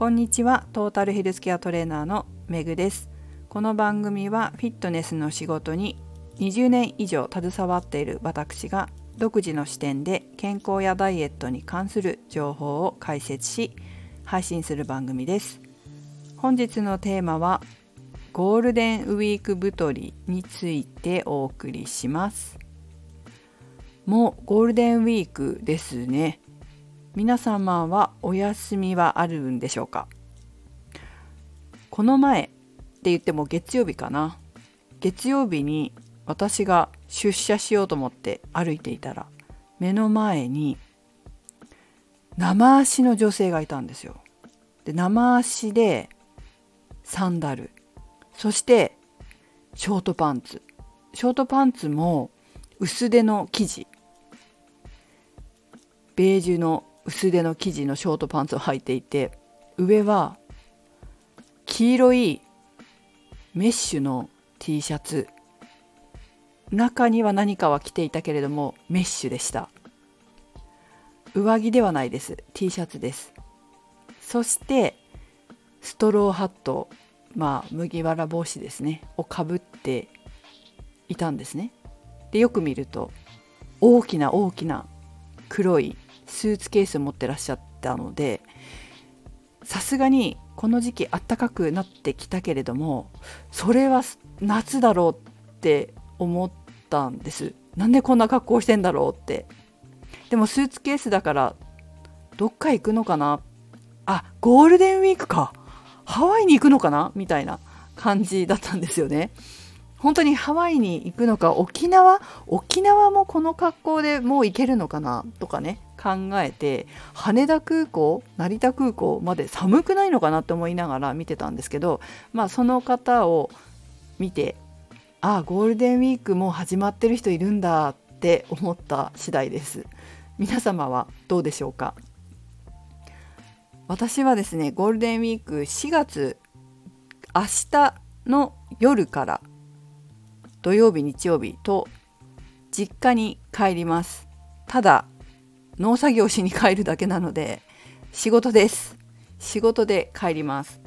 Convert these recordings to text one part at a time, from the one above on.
こんにちは。トータルヘルスケアトレーナーのめぐです。この番組はフィットネスの仕事に20年以上携わっている私が独自の視点で健康やダイエットに関する情報を解説し配信する番組です。本日のテーマはゴールデンウィーク太りについてお送りします。もうゴールデンウィークですね。皆様はお休みはあるんでしょうか？この前って言っても月曜日かな。月曜日に私が出社しようと思って歩いていたら目の前に生足の女性がいたんですよ。で生足でサンダル。そしてショートパンツ。ショートパンツも薄手の生地。ベージュの薄手の生地のショートパンツを履いていて上は黄色いメッシュの T シャツ。中には何かは着ていたけれどもメッシュでした。上着ではないです。T シャツです。そしてストローハットまあ麦わら帽子ですね。をかぶっていたんですね。でよく見ると大きな大きな黒いスーツケースを持ってらっしゃったのでさすがにこの時期あったかくなってきたけれどもそれは夏だろうって思ったんです。なんでこんな格好してんだろうって。でもスーツケースだからどっか行くのかな？あゴールデンウィークか。ハワイに行くのかな？みたいな感じだったんですよね。本当にハワイに行くのか沖縄沖縄もこの格好でもう行けるのかなとかね考えて羽田空港成田空港まで寒くないのかなって思いながら見てたんですけどまあその方を見てああゴールデンウィークもう始まってる人いるんだって思った次第です。皆様はどうでしょうか？私はですねゴールデンウィーク4月明日の夜から土曜日日曜日と実家に帰ります。ただ農作業しに帰るだけなので仕事です。仕事で帰ります。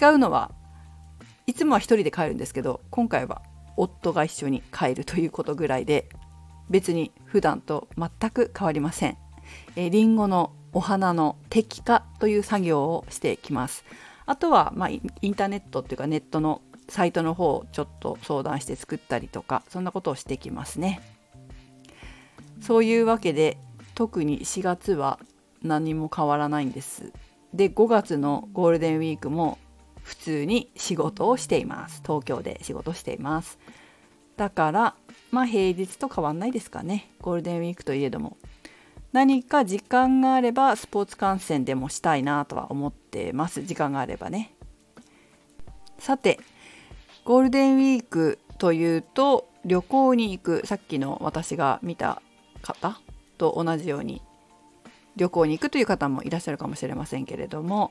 違うのはいつもは一人で帰るんですけど今回は夫が一緒に帰るということぐらいで別に普段と全く変わりません。えリンゴのお花の摘果という作業をしてきます。あとは、まあ、インターネットっていうかネットのサイトの方をちょっと相談して作ったりとかそんなことをしてきますね。そういうわけで特に4月は何も変わらないんです。で5月のゴールデンウィークも普通に仕事をしています。東京で仕事しています。だからまあ平日と変わんないですかね。ゴールデンウィークといえども。何か時間があればスポーツ観戦でもしたいなとは思ってます。時間があればね。さてゴールデンウィークというと旅行に行くさっきの私が見た方と同じように旅行に行くという方もいらっしゃるかもしれませんけれども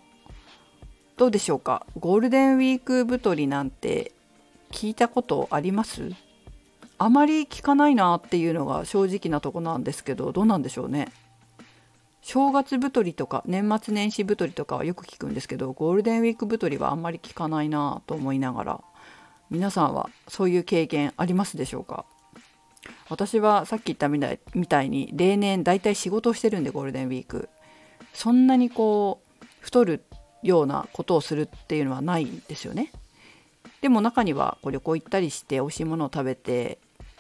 どうでしょうか？ゴールデンウィーク太りなんて聞いたことあります？あまり聞かないなっていうのが正直なとこなんですけどどうなんでしょうね？正月太りとか年末年始太りとかはよく聞くんですけどゴールデンウィーク太りはあんまり聞かないなと思いながら。皆さんはそういう経験ありますでしょうか？私はさっき言ったみたいみたいに例年大体仕事をしてるんでゴールデンウィーク。そんなにこう太るようなことをするっていうのはないんですよね。でも中にはこう旅行行ったりして美味しいものを食べて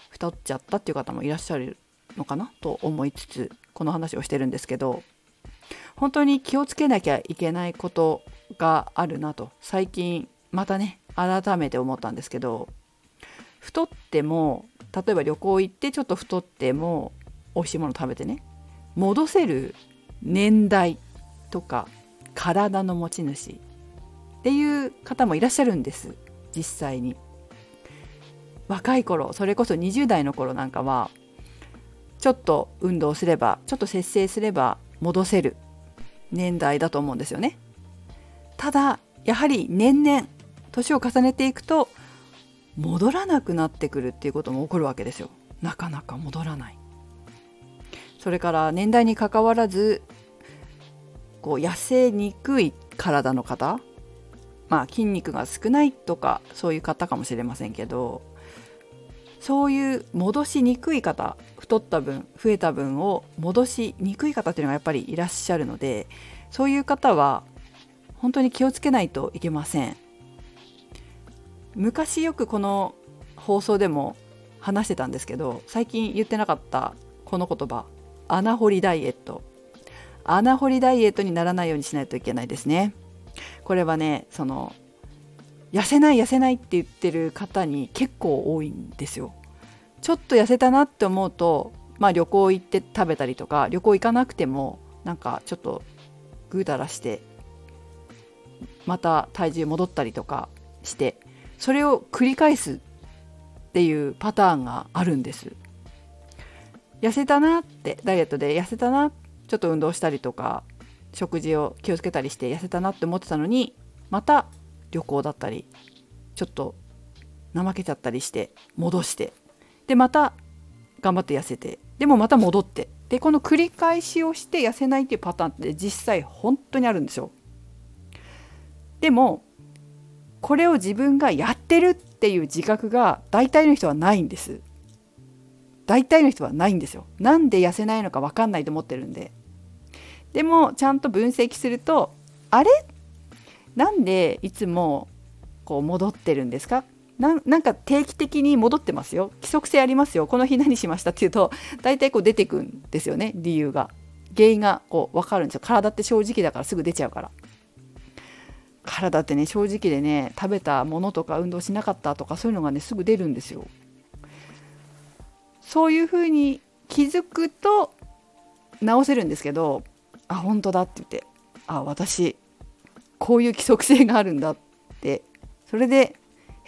太っちゃったっていう方もいらっしゃるのかな？と思いつつこの話をしてるんですけど本当に気をつけなきゃいけないことがあるなと。最近またね改めて思ったんですけど太っても例えば旅行行ってちょっと太っても美味しいもの食べてね戻せる年代とか体の持ち主っていう方もいらっしゃるんです実際に。若い頃それこそ20代の頃なんかはちょっと運動すればちょっと節制すれば戻せる年代だと思うんですよね。ただやはり年々年を重ねていくと戻らなくなってくるっていうことも起こるわけですよ。なかなか戻らない。それから年代にかかわらずこう痩せにくい体の方まあ筋肉が少ないとかそういう方かもしれませんけどそういう戻しにくい方太った分増えた分を戻しにくい方っていうのがやっぱりいらっしゃるのでそういう方は本当に気をつけないといけません。昔よくこの放送でも話してたんですけど最近言ってなかったこの言葉穴掘りダイエット。穴掘りダイエットにならないようにしないといけないですね。これはねその痩せない痩せないって言ってる方に結構多いんですよ。ちょっと痩せたなって思うとまあ旅行行って食べたりとか旅行行かなくてもなんかちょっとぐうたらしてまた体重戻ったりとかしてそれを繰り返すっていうパターンがあるんです痩せたなってダイエットで痩せたなちょっと運動したりとか食事を気をつけたりして痩せたなって思ってたのにまた旅行だったりちょっと怠けちゃったりして戻してでまた頑張って痩せてでもまた戻ってでこの繰り返しをして痩せないっていうパターンって実際本当にあるんですよ。でもこれを自分がやってるっていう自覚が大体の人はないんです。大体の人はないんですよ。なんで痩せないのか分かんないと思ってるんで。でもちゃんと分析するとあれ？なんでいつもこう戻ってるんですか？なんか定期的に戻ってますよ。規則性ありますよ。この日何しましたっていうと大体こう出てくんですよね。理由が。原因がこう分かるんですよ。体って正直だからすぐ出ちゃうから。体ってね正直でね食べたものとか運動しなかったとかそういうのがねすぐ出るんですよそういうふうに気づくと直せるんですけどあ本当だって言ってあ私こういう規則性があるんだってそれで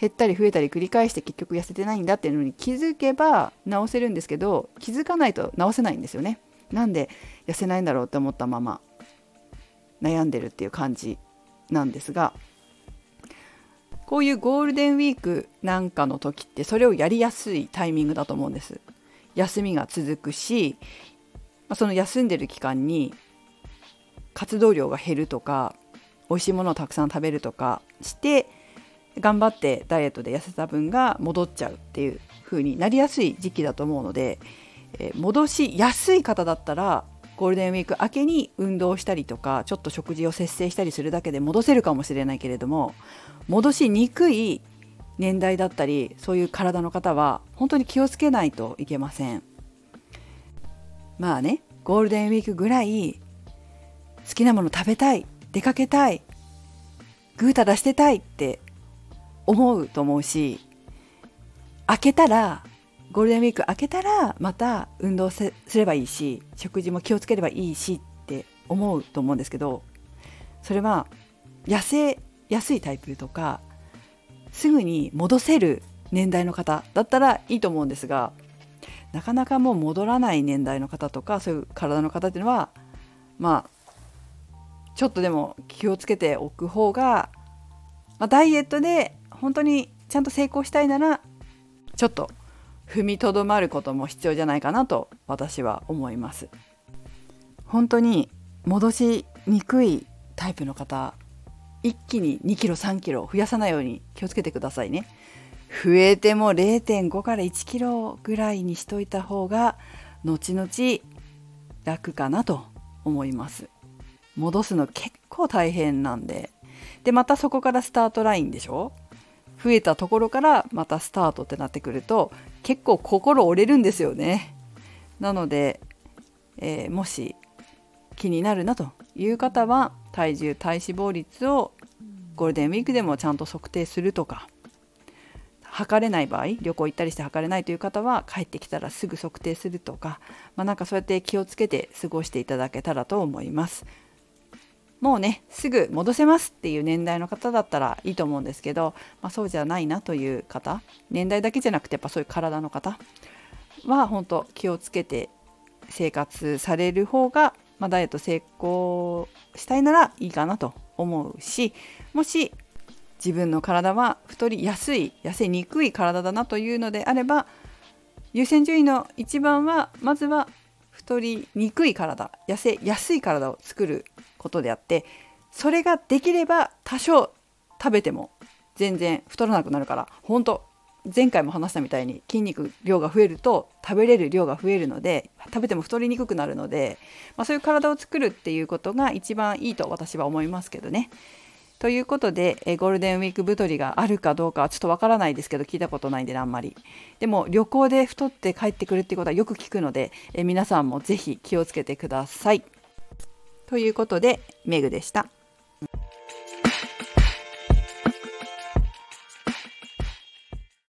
減ったり増えたり繰り返して結局痩せてないんだっていうのに気づけば治せるんですけど気づかないと治せないんですよね。なんで痩せないんだろうって思ったまま悩んでるっていう感じなんですがこういうゴールデンウィークなんかの時ってそれをやりやすいタイミングだと思うんです。休みが続くしその休んでる期間に活動量が減るとか美味しいものをたくさん食べるとかして頑張ってダイエットで痩せた分が戻っちゃうっていう風になりやすい時期だと思うので、え、戻しやすい方だったらゴールデンウィーク明けに運動したりとかちょっと食事を節制したりするだけで戻せるかもしれないけれども戻しにくい年代だったりそういう体の方は本当に気をつけないといけません。まあねゴールデンウィークぐらい好きなもの食べたい出かけたいぐうたらしてたいって思うと思うし開けたらゴールデンウィーク開けたらまた運動すればいいし食事も気をつければいいしって思うと思うんですけどそれは痩せやすいタイプとかすぐに戻せる年代の方だったらいいと思うんですがなかなかもう戻らない年代の方とかそういう体の方っていうのはまあちょっとでも気をつけておく方が、まあ、ダイエットで本当にちゃんと成功したいならちょっと踏みとどまることも必要じゃないかなと私は思います。本当に戻しにくいタイプの方一気に2キロ3キロ増やさないように気をつけてくださいね。増えても0.5から1キロぐらいにしといた方が後々楽かなと思います。戻すの結構大変なんで。でまたそこからスタートラインでしょ？増えたところからまたスタートってなってくると結構心折れるんですよね。なので、えー、もし気になるなという方は体重体脂肪率をゴールデンウィークでもちゃんと測定するとか測れない場合旅行行ったりして測れないという方は帰ってきたらすぐ測定するとか、まあ、なんかそうやって気をつけて過ごしていただけたらと思います。もうねすぐ戻せますっていう年代の方だったらいいと思うんですけど、まあ、そうじゃないなという方年代だけじゃなくてやっぱそういう体の方は本当気をつけて生活される方が、まあ、ダイエット成功したいならいいかなと思うしもし自分の体は太りやすい痩せにくい体だなというのであれば優先順位の一番はまずは太りにくい体痩せやすい体を作ることであってそれができれば多少食べても全然太らなくなるから本当前回も話したみたいに筋肉量が増えると食べれる量が増えるので食べても太りにくくなるので、まあ、そういう体を作るっていうことが一番いいと私は思いますけどね。ということで、えゴールデンウィーク太りがあるかどうかはちょっとわからないですけど聞いたことないんであんまりでも旅行で太って帰ってくるっていうことはよく聞くので、え皆さんも是非気をつけてください。ということでメグでした。